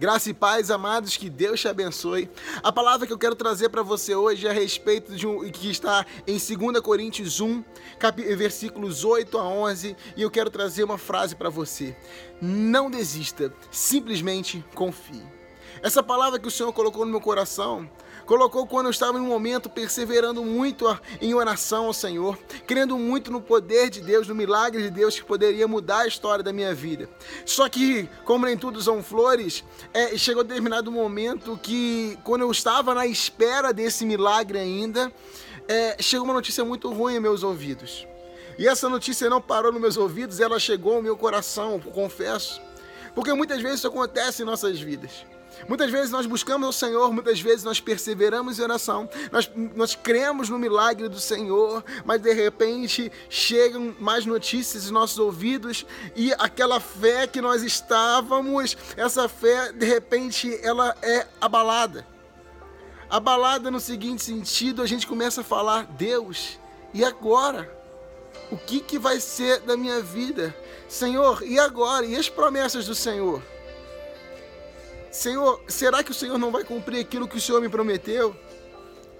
Graça e paz, amados, que Deus te abençoe. A palavra que eu quero trazer para você hoje é a respeito de um que está em 2 Coríntios 1, cap, versículos 8 a 11, e eu quero trazer uma frase para você. Não desista, simplesmente confie. Essa palavra que o Senhor colocou no meu coração colocou quando eu estava em um momento perseverando muito em oração ao Senhor, crendo muito no poder de Deus, no milagre de Deus que poderia mudar a história da minha vida. Só que, como nem tudo são flores, é, chegou determinado momento que, quando eu estava na espera desse milagre ainda, é, chegou uma notícia muito ruim em meus ouvidos. E essa notícia não parou nos meus ouvidos, ela chegou ao meu coração, confesso. Porque muitas vezes isso acontece em nossas vidas. Muitas vezes nós buscamos o Senhor, muitas vezes nós perseveramos em oração, nós, nós cremos no milagre do Senhor, mas de repente chegam mais notícias em nossos ouvidos e aquela fé que nós estávamos, essa fé de repente ela é abalada. Abalada no seguinte sentido, a gente começa a falar: Deus, e agora? O que, que vai ser da minha vida? Senhor, e agora? E as promessas do Senhor? Senhor, será que o Senhor não vai cumprir aquilo que o Senhor me prometeu?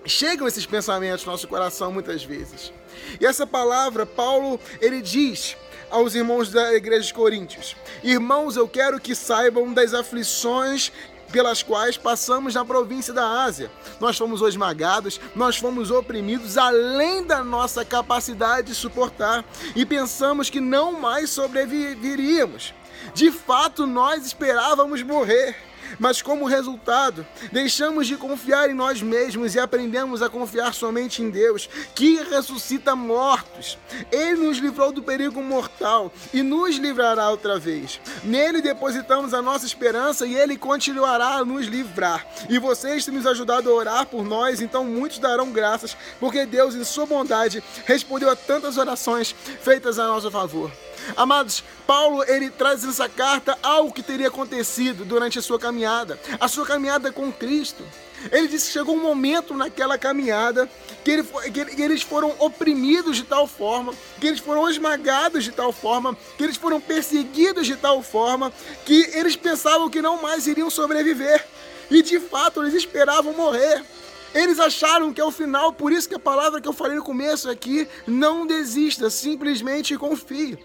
Chegam esses pensamentos no nosso coração muitas vezes. E essa palavra, Paulo, ele diz aos irmãos da igreja de Coríntios: Irmãos, eu quero que saibam das aflições pelas quais passamos na província da Ásia. Nós fomos esmagados, nós fomos oprimidos além da nossa capacidade de suportar e pensamos que não mais sobreviveríamos. De fato, nós esperávamos morrer mas como resultado, deixamos de confiar em nós mesmos e aprendemos a confiar somente em Deus, que ressuscita mortos. Ele nos livrou do perigo mortal e nos livrará outra vez. Nele depositamos a nossa esperança e ele continuará a nos livrar. E vocês têm nos ajudado a orar por nós, então muitos darão graças, porque Deus, em sua bondade, respondeu a tantas orações feitas a nosso favor. Amados, Paulo ele traz nessa carta algo que teria acontecido durante a sua caminhada, a sua caminhada com Cristo. Ele disse que chegou um momento naquela caminhada que, ele, que, eles foram oprimidos de tal forma, que eles foram esmagados de tal forma, que eles foram perseguidos de tal forma, que eles pensavam que não mais iriam sobreviver. E de fato eles esperavam morrer. Eles acharam que é o final, por isso que a palavra que eu falei no começo aqui, não desista, simplesmente confie.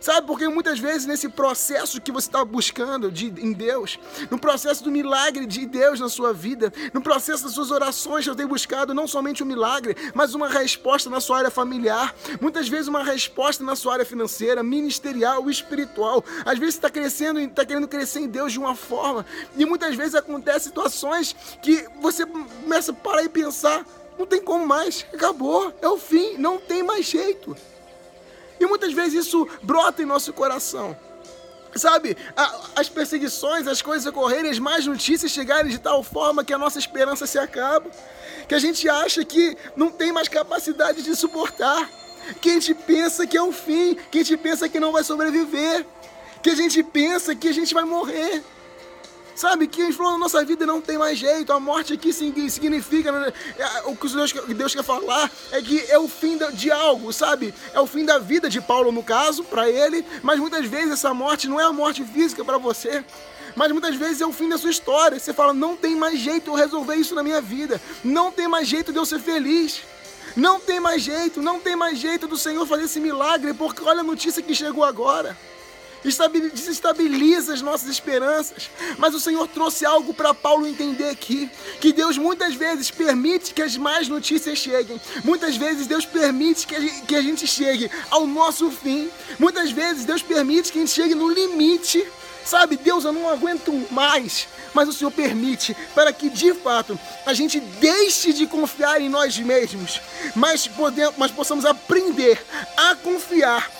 Sabe, porque muitas vezes nesse processo que você está buscando de, em Deus, no processo do milagre de Deus na sua vida, no processo das suas orações, eu tenho buscado não somente um milagre, mas uma resposta na sua área familiar, muitas vezes uma resposta na sua área financeira, ministerial, espiritual. Às vezes está crescendo, está querendo crescer em Deus de uma forma, e muitas vezes acontecem situações que você começa a parar e pensar, não tem como mais, acabou, é o fim, não tem mais jeito. E muitas vezes isso brota em nosso coração. Sabe, as perseguições, as coisas ocorrerem, as más notícias chegarem de tal forma que a nossa esperança se acaba, que a gente acha que não tem mais capacidade de suportar, que a gente pensa que é o fim, que a gente pensa que não vai sobreviver, que a gente pensa que a gente vai morrer. Sabe, que a falou na nossa vida não tem mais jeito, a morte aqui significa, né? É, o que Deus, Deus quer falar é que é o fim de algo, sabe? É o fim da vida de Paulo, no caso, para ele, mas muitas vezes essa morte não é a morte física para você, mas muitas vezes é o fim da sua história. Você fala, não tem mais jeito eu resolver isso na minha vida, não tem mais jeito de eu ser feliz. Não tem mais jeito, não tem mais jeito do Senhor fazer esse milagre, porque olha a notícia que chegou agora desestabiliza as nossas esperanças. Mas o Senhor trouxe algo para Paulo entender aqui: que Deus muitas vezes permite que as más notícias cheguem, muitas vezes Deus permite que a, gente, chegue ao nosso fim, muitas vezes Deus permite que a gente chegue no limite. Sabe, Deus, eu não aguento mais, mas o Senhor permite para que de fato a gente deixe de confiar em nós mesmos, mas, podemos, mas possamos aprender a confiar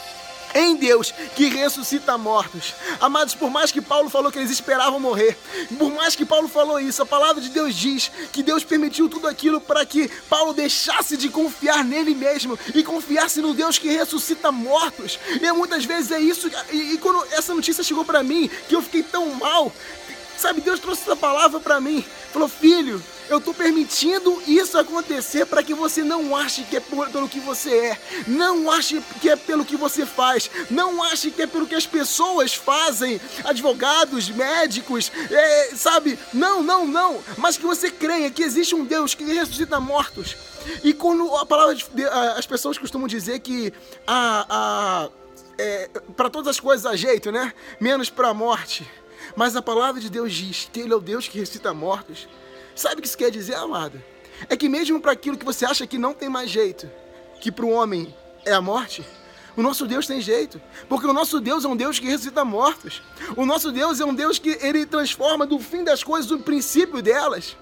em Deus que ressuscita mortos. Amados, por mais que Paulo falou que eles esperavam morrer, por mais que Paulo falou isso, a palavra de Deus diz que Deus permitiu tudo aquilo para que Paulo deixasse de confiar nele mesmo e confiasse no Deus que ressuscita mortos. E muitas vezes é isso, e, e quando essa notícia chegou para mim, que eu fiquei tão mal, Sabe, Deus trouxe essa palavra para mim. Falou, filho, eu estou permitindo isso acontecer para que você não ache que é pelo que você é, não ache que é pelo que você faz, não ache que é pelo que as pessoas fazem, advogados, médicos, é, sabe? Não, não, não. Mas que você creia que existe um Deus que ressuscita mortos. E quando a palavra de, as pessoas costumam dizer que a, a é, para todas as coisas há jeito, né? Menos para a morte. Mas a palavra de Deus diz que Ele é o Deus que ressuscita mortos. Sabe o que isso quer dizer, amado? É que mesmo para aquilo que você acha que não tem mais jeito, que para o homem é a morte, o nosso Deus tem jeito, porque o nosso Deus é um Deus que ressuscita mortos. O nosso Deus é um Deus que ele transforma do fim das coisas o princípio delas.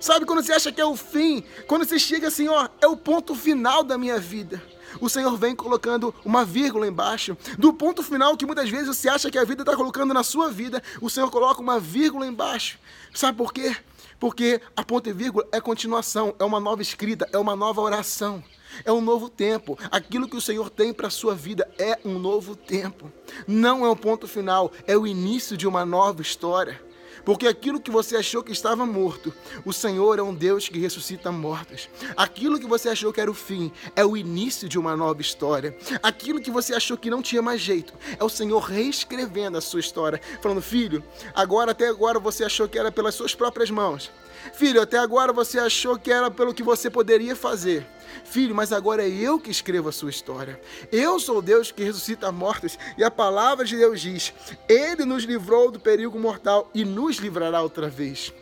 Sabe quando você acha que é o fim, quando você chega assim, ó, é o ponto final da minha vida o Senhor vem colocando uma vírgula embaixo. Do ponto final que muitas vezes você acha que a vida está colocando na sua vida, o Senhor coloca uma vírgula embaixo. Sabe por quê? Porque a ponta e vírgula é continuação, é uma nova escrita, é uma nova oração. É um novo tempo. Aquilo que o Senhor tem para a sua vida é um novo tempo. Não é o ponto final, é o início de uma nova história. Porque aquilo que você achou que estava morto, o Senhor é um Deus que ressuscita mortos. Aquilo que você achou que era o fim, é o início de uma nova história. Aquilo que você achou que não tinha mais jeito, é o Senhor reescrevendo a sua história, falando: "Filho, agora até agora você achou que era pelas suas próprias mãos. Filho, até agora você achou que era pelo que você poderia fazer. Filho, mas agora é eu que escrevo a sua história. Eu sou Deus que ressuscita mortos, e a palavra de Deus diz: Ele nos livrou do perigo mortal e nos livrará outra vez.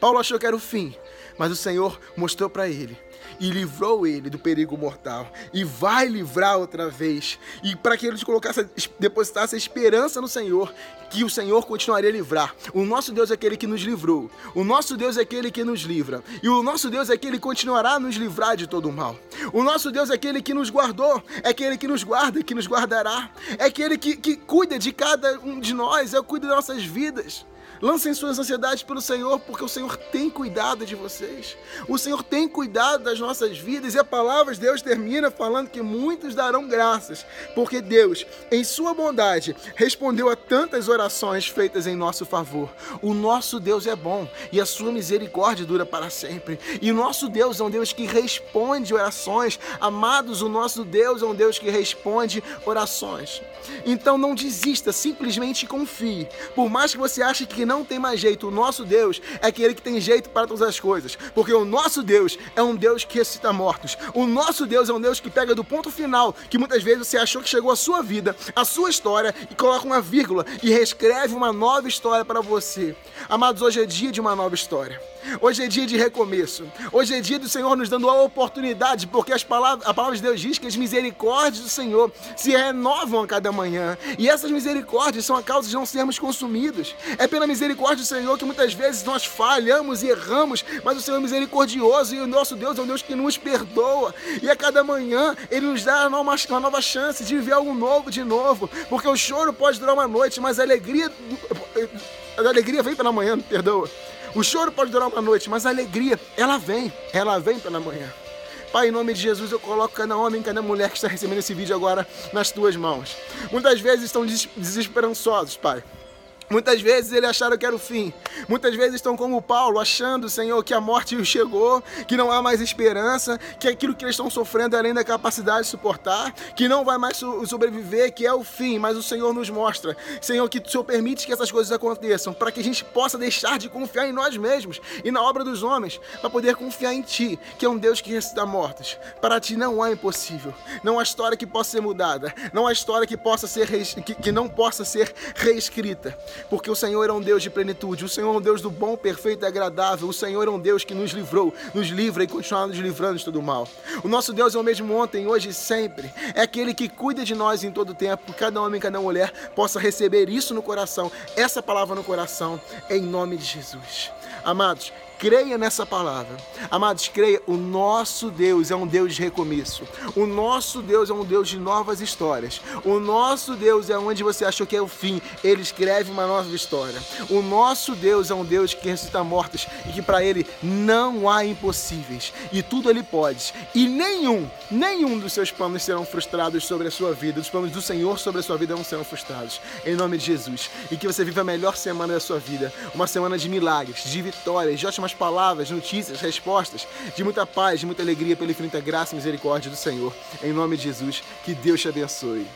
Paulo achou que era o fim, mas o Senhor mostrou para ele e livrou ele do perigo mortal e vai livrar outra vez. E para que ele colocasse, depositasse a esperança no Senhor, que o Senhor continuaria a livrar. O nosso Deus é aquele que nos livrou. O nosso Deus é aquele que nos livra. E o nosso Deus é aquele que continuará a nos livrar de todo o mal. O nosso Deus é aquele que nos guardou, é aquele que nos guarda, que nos guardará. É aquele que, que cuida de cada um de nós, é o cuida das nossas vidas. Lancem suas ansiedades pelo Senhor, porque o Senhor tem cuidado de vocês. O Senhor tem cuidado das nossas vidas. E a palavra de Deus termina falando que muitos darão graças, porque Deus, em sua bondade, respondeu a tantas orações feitas em nosso favor. O nosso Deus é bom e a sua misericórdia dura para sempre. E o nosso Deus é um Deus que responde orações. Amados, o nosso Deus é um Deus que responde orações. Então não desista, simplesmente confie. Por mais que você ache que não tem mais jeito. O nosso Deus é aquele que tem jeito para todas as coisas. Porque o nosso Deus é um Deus que ressuscita mortos. O nosso Deus é um Deus que pega do ponto final, que muitas vezes você achou que chegou a sua vida, a sua história, e coloca uma vírgula e reescreve uma nova história para você. Amados, hoje é dia de uma nova história. Hoje é dia de recomeço. Hoje é dia do Senhor nos dando a oportunidade, porque as palavras, a palavra de Deus diz que as misericórdias do Senhor se renovam a cada manhã. E essas misericórdias são a causa de não sermos consumidos. É pela misericórdia do Senhor que muitas vezes nós falhamos e erramos, mas o Senhor é misericordioso e o nosso Deus é um Deus que nos perdoa. E a cada manhã Ele nos dá uma, nova chance de viver algo novo de novo. Porque o choro pode durar uma noite, mas a alegria. A alegria vem pela manhã, perdoa. O choro pode durar uma noite, mas a alegria, ela vem, ela vem pela manhã. Pai, em nome de Jesus, eu coloco cada homem, cada mulher que está recebendo esse vídeo agora nas tuas mãos. Muitas vezes estão desesperançosos, Pai. Muitas vezes eles acharam que era o fim. Muitas vezes estão como Paulo, achando, Senhor, que a morte chegou, que não há mais esperança, que aquilo que eles estão sofrendo é além da capacidade de suportar, que não vai mais sobreviver, que é o fim. Mas o Senhor nos mostra, Senhor, que o Senhor permite que essas coisas aconteçam, para que a gente possa deixar de confiar em nós mesmos e na obra dos homens, para poder confiar em Ti, que é um Deus que ressuscita mortos. Para Ti não há impossível, não há história que possa ser mudada, não há história que possa ser que, que não possa ser reescrita porque o Senhor é um Deus de plenitude, o Senhor é um Deus do bom, perfeito e agradável, o Senhor é um Deus que nos livrou, nos livra e continua nos livrando de todo mal. O nosso Deus é o mesmo ontem, hoje e sempre. É aquele que cuida de nós em todo tempo, que cada homem, cada mulher possa receber isso no coração, essa palavra no coração, em nome de Jesus. Amados, Creia nessa palavra. Amados, creia, o nosso Deus é um Deus de recomeço. O nosso Deus é um Deus de novas histórias. O nosso Deus é onde você achou que é o fim. Ele escreve uma nova história. O nosso Deus é um Deus que ressuscita mortos e que para ele não há impossíveis. E tudo ele pode. E nenhum, nenhum dos seus planos serão frustrados sobre a sua vida. Os planos do Senhor sobre a sua vida não serão frustrados. Em nome de Jesus. E que você viva a melhor semana da sua vida. Uma semana de milagres, de vitórias, de ótimas ótimas palavras, notícias, respostas, de muita paz, de muita alegria pela infinita graça e misericórdia do Senhor. Em nome de Jesus, que Deus te abençoe.